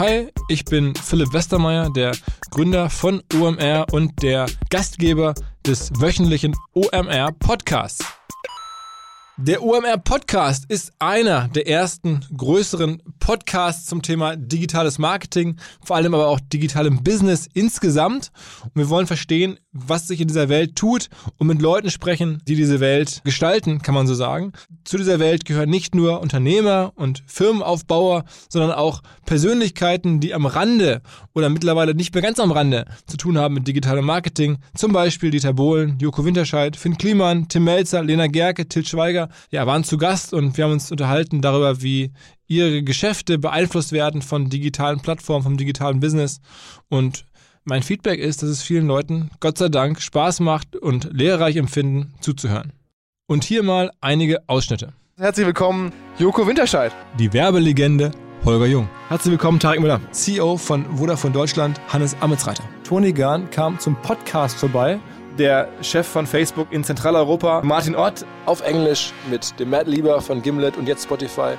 Hi, ich bin Philipp Westermeier, der Gründer von OMR und der Gastgeber des wöchentlichen OMR Podcasts. Der OMR Podcast ist einer der ersten größeren Podcasts zum Thema digitales Marketing, vor allem aber auch digitalem Business insgesamt. Und wir wollen verstehen, was sich in dieser Welt tut und mit Leuten sprechen, die diese Welt gestalten, kann man so sagen. Zu dieser Welt gehören nicht nur Unternehmer und Firmenaufbauer, sondern auch Persönlichkeiten, die am Rande oder mittlerweile nicht mehr ganz am Rande zu tun haben mit digitalem Marketing. Zum Beispiel Dieter Bohlen, Joko Winterscheid, Finn Kliman, Tim Melzer, Lena Gerke, Til Schweiger, ja, waren zu Gast und wir haben uns unterhalten darüber, wie ihre Geschäfte beeinflusst werden von digitalen Plattformen, vom digitalen Business und mein Feedback ist, dass es vielen Leuten, Gott sei Dank, Spaß macht und lehrreich empfinden, zuzuhören. Und hier mal einige Ausschnitte. Herzlich willkommen, Joko Winterscheid. Die Werbelegende Holger Jung. Herzlich willkommen, Tarek Müller. CEO von Vodafone Deutschland, Hannes Ametsreiter. Toni Gahn kam zum Podcast vorbei. Der Chef von Facebook in Zentraleuropa, Martin Ott, auf Englisch mit dem Matt Lieber von Gimlet und jetzt Spotify.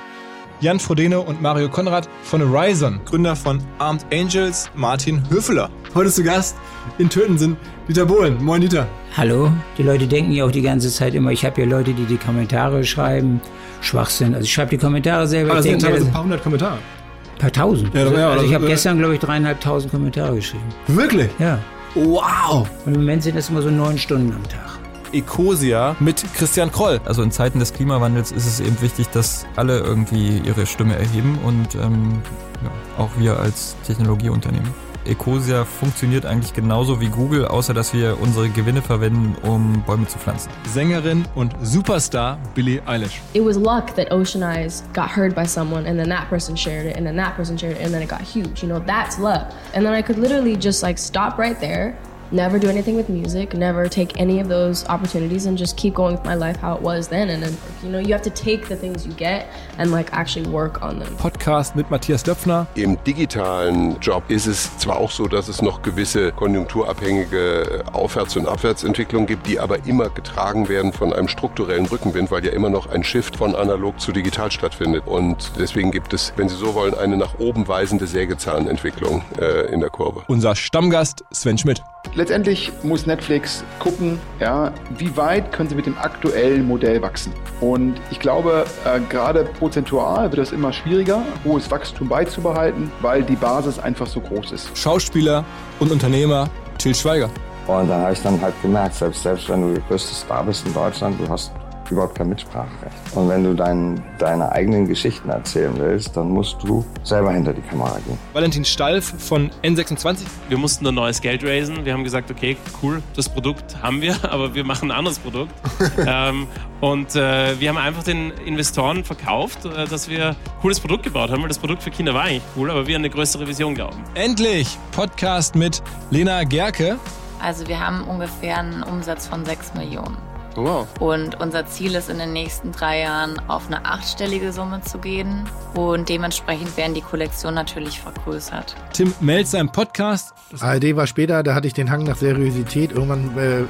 Jan Frodeno und Mario Konrad von Horizon, Gründer von Armed Angels, Martin Höfler. Heute zu Gast in Töten sind Dieter Bohlen. Moin Dieter. Hallo. Die Leute denken ja auch die ganze Zeit immer, ich habe ja Leute, die die Kommentare schreiben. Schwachsinn. Also ich schreibe die Kommentare selber. Aber das ich sind teilweise mir, ein paar hundert Kommentare. ein paar tausend. Ja, also, ja, also ich habe ja. gestern, glaube ich, dreieinhalbtausend Kommentare geschrieben. Wirklich? Ja. Wow. Und im Moment sind das immer so neun Stunden am Tag. Ecosia mit Christian Kroll. Also in Zeiten des Klimawandels ist es eben wichtig, dass alle irgendwie ihre Stimme erheben und ähm, ja, auch wir als Technologieunternehmen. Ecosia funktioniert eigentlich genauso wie Google, außer dass wir unsere Gewinne verwenden, um Bäume zu pflanzen. Sängerin und Superstar Billie Eilish. it was luck that Ocean Eyes got heard by someone and then that person shared it and then that person shared it and then it got huge. You know, that's luck. And then I could literally just like stop right there, never do anything with music, never take any of those opportunities and just keep going with my life how it was then. And then, you know, you have to take the things you get and like actually work on them. Podcast mit Matthias Döpfner. Im digitalen Job ist es zwar auch so, dass es noch gewisse konjunkturabhängige Aufwärts- und Abwärtsentwicklungen gibt, die aber immer getragen werden von einem strukturellen Rückenwind, weil ja immer noch ein Shift von analog zu digital stattfindet. Und deswegen gibt es, wenn Sie so wollen, eine nach oben weisende Sägezahnentwicklung äh, in der Kurve. Unser Stammgast Sven Schmidt. Letztendlich muss Netflix gucken, ja, wie weit können sie mit dem aktuellen Modell wachsen. Und ich glaube, äh, gerade prozentual wird es immer schwieriger, hohes Wachstum beizubehalten, weil die Basis einfach so groß ist. Schauspieler und Unternehmer Till Schweiger. Und dann habe ich dann halt gemerkt, selbst, selbst wenn du der größte Star bist in Deutschland, du hast überhaupt kein Mitspracherecht. Und wenn du dein, deine eigenen Geschichten erzählen willst, dann musst du selber hinter die Kamera gehen. Valentin Stalf von N26. Wir mussten ein neues Geld raisen. Wir haben gesagt, okay, cool, das Produkt haben wir, aber wir machen ein anderes Produkt. ähm, und äh, wir haben einfach den Investoren verkauft, äh, dass wir ein cooles Produkt gebaut haben, weil das Produkt für Kinder war eigentlich cool, aber wir an eine größere Vision glauben. Endlich Podcast mit Lena Gerke. Also wir haben ungefähr einen Umsatz von 6 Millionen. Wow. Und unser Ziel ist in den nächsten drei Jahren auf eine achtstellige Summe zu gehen. Und dementsprechend werden die Kollektionen natürlich vergrößert. Tim Melzer im Podcast. ARD war später, da hatte ich den Hang nach Seriosität. Irgendwann äh,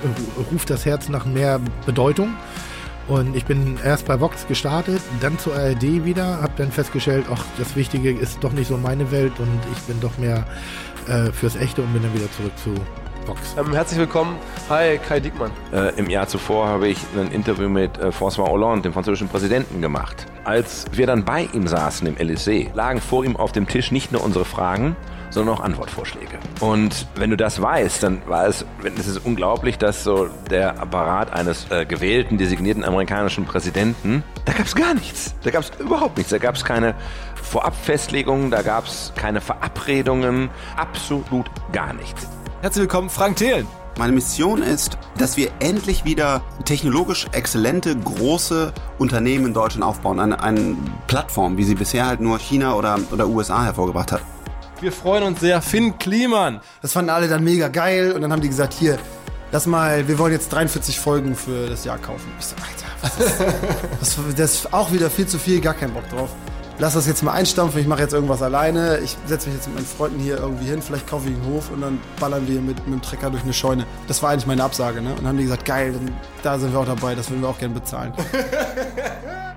ruft das Herz nach mehr Bedeutung. Und ich bin erst bei Vox gestartet, dann zur ARD wieder, habe dann festgestellt, ach, das Wichtige ist doch nicht so meine Welt und ich bin doch mehr äh, fürs Echte und bin dann wieder zurück zu Vox. Ähm, herzlich willkommen. Hi, Kai Diekmann. Äh, Im Jahr zuvor habe ich ein Interview mit äh, François Hollande, dem französischen Präsidenten, gemacht. Als wir dann bei ihm saßen im Élysée, lagen vor ihm auf dem Tisch nicht nur unsere Fragen, sondern auch Antwortvorschläge. Und wenn du das weißt, dann war es, es ist unglaublich, dass so der Apparat eines äh, gewählten, designierten amerikanischen Präsidenten, da gab es gar nichts. Da gab es überhaupt nichts. Da gab es keine Vorabfestlegungen, da gab es keine Verabredungen, absolut gar nichts. Herzlich willkommen, Frank Thelen. Meine Mission ist, dass wir endlich wieder technologisch exzellente, große Unternehmen in Deutschland aufbauen. Eine, eine Plattform, wie sie bisher halt nur China oder, oder USA hervorgebracht hat. Wir freuen uns sehr. Finn Kliman. Das fanden alle dann mega geil und dann haben die gesagt, hier, lass mal, wir wollen jetzt 43 Folgen für das Jahr kaufen. Ich so, Alter, was ist das? das ist auch wieder viel zu viel, gar keinen Bock drauf. Lass das jetzt mal einstampfen, ich mache jetzt irgendwas alleine. Ich setze mich jetzt mit meinen Freunden hier irgendwie hin, vielleicht kaufe ich einen Hof und dann ballern wir mit, mit dem Trecker durch eine Scheune. Das war eigentlich meine Absage, ne? Und dann haben die gesagt, geil, da sind wir auch dabei, das würden wir auch gerne bezahlen.